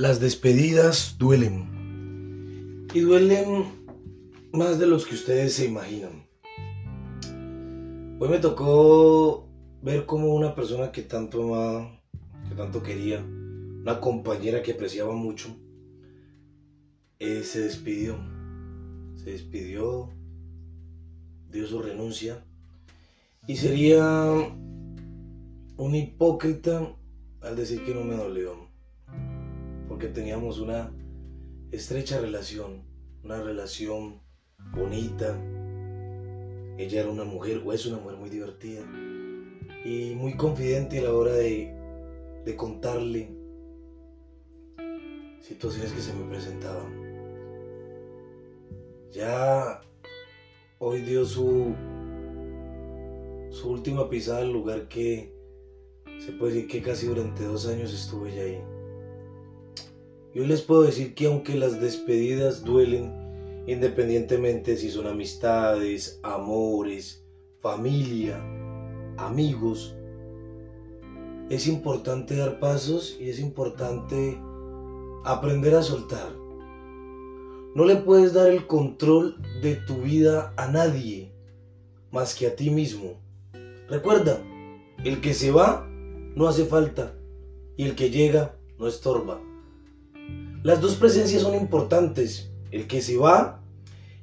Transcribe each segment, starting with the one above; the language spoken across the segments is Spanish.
Las despedidas duelen. Y duelen más de los que ustedes se imaginan. Hoy me tocó ver como una persona que tanto amaba, que tanto quería, una compañera que apreciaba mucho, eh, se despidió. Se despidió, dio su renuncia. Y sería un hipócrita al decir que no me dolió porque teníamos una estrecha relación, una relación bonita. Ella era una mujer, o es una mujer muy divertida y muy confidente a la hora de, de contarle situaciones que se me presentaban. Ya hoy dio su, su última pisada al lugar que se puede decir que casi durante dos años estuve ya ahí. Yo les puedo decir que aunque las despedidas duelen, independientemente si son amistades, amores, familia, amigos, es importante dar pasos y es importante aprender a soltar. No le puedes dar el control de tu vida a nadie más que a ti mismo. Recuerda, el que se va no hace falta y el que llega no estorba. Las dos presencias son importantes. El que se va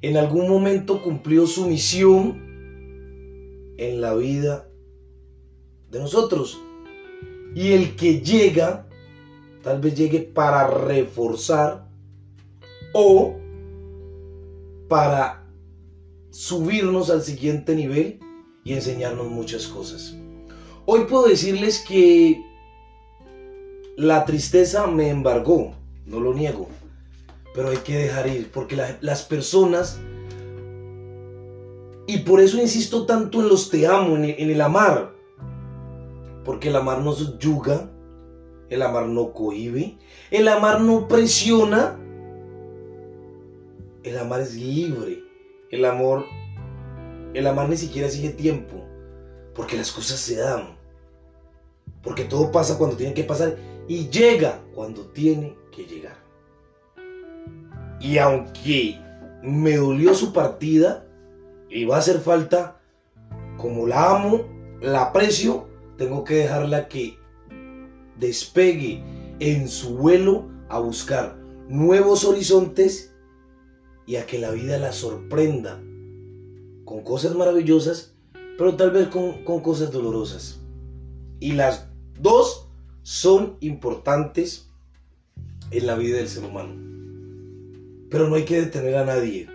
en algún momento cumplió su misión en la vida de nosotros. Y el que llega, tal vez llegue para reforzar o para subirnos al siguiente nivel y enseñarnos muchas cosas. Hoy puedo decirles que la tristeza me embargó no lo niego, pero hay que dejar ir, porque las personas, y por eso insisto tanto en los te amo, en el, amar, porque el amar no yuga, el amar no cohibe, el amar no presiona, el amar es libre, el amor, el amar ni siquiera sigue tiempo, porque las cosas se dan, porque todo pasa cuando tiene que pasar y llega cuando tiene que llegar. Y aunque me dolió su partida y va a hacer falta, como la amo, la aprecio, tengo que dejarla que despegue en su vuelo a buscar nuevos horizontes y a que la vida la sorprenda con cosas maravillosas, pero tal vez con, con cosas dolorosas. Y las dos son importantes en la vida del ser humano. Pero no hay que detener a nadie.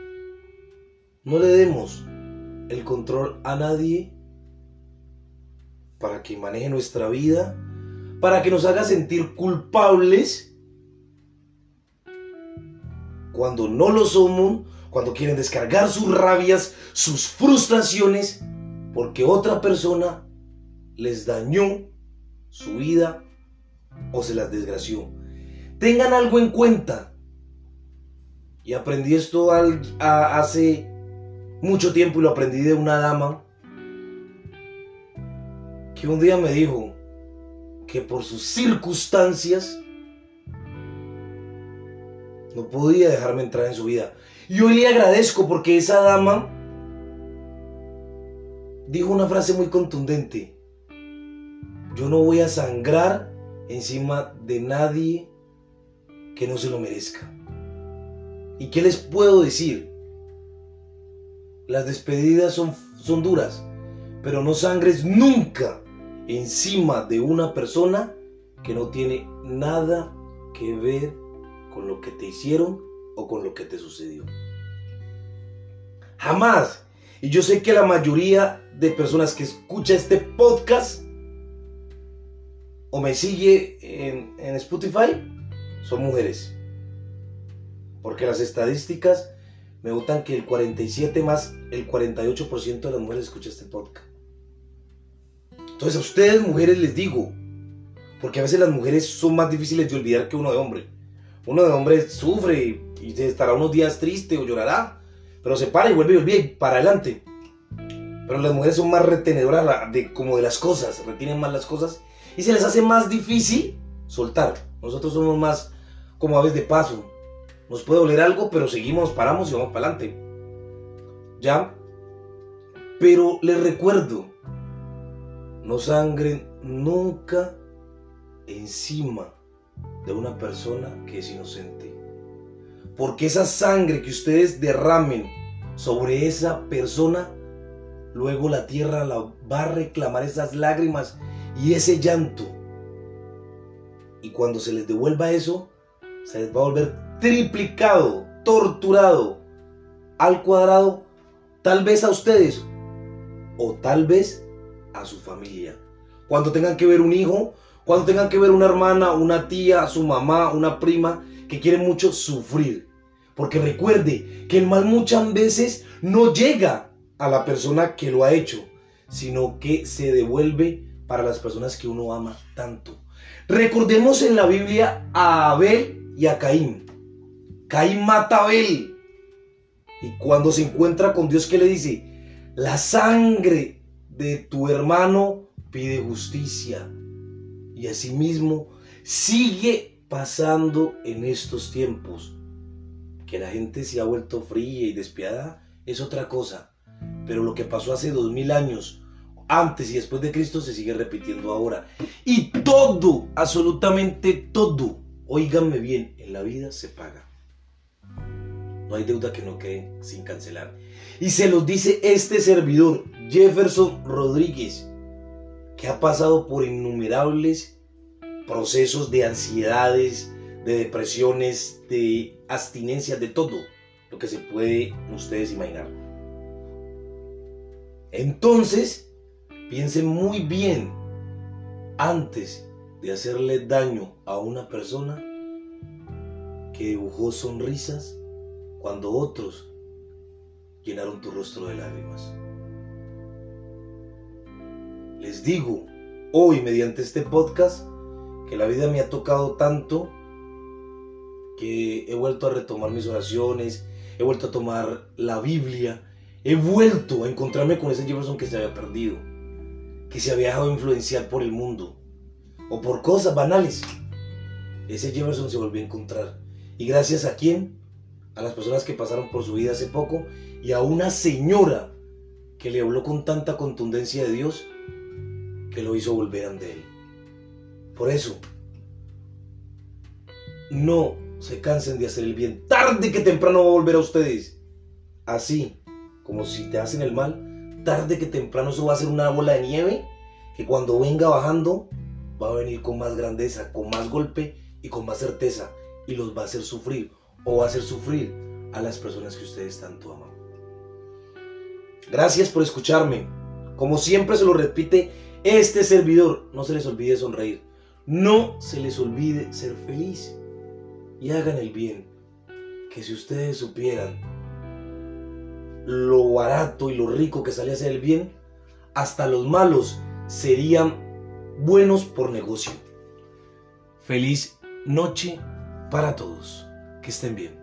No le demos el control a nadie para que maneje nuestra vida, para que nos haga sentir culpables cuando no lo somos, cuando quieren descargar sus rabias, sus frustraciones, porque otra persona les dañó su vida o se las desgració. Tengan algo en cuenta. Y aprendí esto hace mucho tiempo y lo aprendí de una dama que un día me dijo que por sus circunstancias no podía dejarme entrar en su vida. Y hoy le agradezco porque esa dama dijo una frase muy contundente. Yo no voy a sangrar encima de nadie que no se lo merezca. ¿Y qué les puedo decir? Las despedidas son, son duras, pero no sangres nunca encima de una persona que no tiene nada que ver con lo que te hicieron o con lo que te sucedió. Jamás. Y yo sé que la mayoría de personas que escucha este podcast o me sigue en, Spotify son mujeres. Porque las estadísticas me gustan que el 47 más el 48% de las mujeres escucha este podcast. Entonces a ustedes mujeres les digo, porque a veces las mujeres son más difíciles de olvidar que uno de hombre. Uno de hombre sufre y estará unos días triste o llorará, pero se para y vuelve y olvida para adelante. Pero las mujeres son más retenedoras de, como de las cosas, retienen más las cosas y se les hace más difícil soltar. Nosotros somos más como aves de paso. Nos puede doler algo, pero seguimos, paramos y vamos para adelante. ¿Ya? Pero les recuerdo, no sangren nunca encima de una persona que es inocente. Porque esa sangre que ustedes derramen sobre esa persona, luego la tierra la va a reclamar esas lágrimas y ese llanto. Y cuando se les devuelva eso, se les va a volver triplicado, torturado, al cuadrado, tal vez a ustedes o tal vez a su familia. Cuando tengan que ver un hijo, cuando tengan que ver una hermana, una tía, su mamá, una prima que quiere mucho sufrir. Porque recuerde que el mal muchas veces no llega a la persona que lo ha hecho, sino que se devuelve para las personas que uno ama tanto. Recordemos en la Biblia a Abel y a Caín. Caín mata a Abel. Y cuando se encuentra con Dios, ¿qué le dice? La sangre de tu hermano pide justicia. Y asimismo sigue pasando en estos tiempos. Que la gente se ha vuelto fría y despiadada es otra cosa. Pero lo que pasó hace dos mil años, antes y después de Cristo, se sigue repitiendo ahora. Y todo, absolutamente todo, oíganme bien, en la vida se paga. No hay deuda que no quede sin cancelar. Y se los dice este servidor, Jefferson Rodríguez, que ha pasado por innumerables procesos de ansiedades, de depresiones, de abstinencia, de todo lo que se puede ustedes imaginar. Entonces, piensen muy bien antes de hacerle daño a una persona que dibujó sonrisas cuando otros llenaron tu rostro de lágrimas. Les digo hoy mediante este podcast que la vida me ha tocado tanto que he vuelto a retomar mis oraciones, he vuelto a tomar la Biblia, he vuelto a encontrarme con ese Jefferson que se había perdido, que se había dejado influenciar por el mundo o por cosas banales. Ese Jefferson se volvió a encontrar. ¿Y gracias a quién? A las personas que pasaron por su vida hace poco y a una señora que le habló con tanta contundencia de Dios que lo hizo volver ante él. Por eso, no se cansen de hacer el bien. Tarde que temprano va a volver a ustedes. Así como si te hacen el mal, tarde que temprano eso va a ser una bola de nieve que cuando venga bajando va a venir con más grandeza, con más golpe y con más certeza y los va a hacer sufrir o va a hacer sufrir a las personas que ustedes tanto aman. Gracias por escucharme. Como siempre se lo repite este servidor, no se les olvide sonreír. No se les olvide ser feliz. Y hagan el bien. Que si ustedes supieran lo barato y lo rico que sale hacer el bien, hasta los malos serían buenos por negocio. Feliz noche para todos. Que estén bien.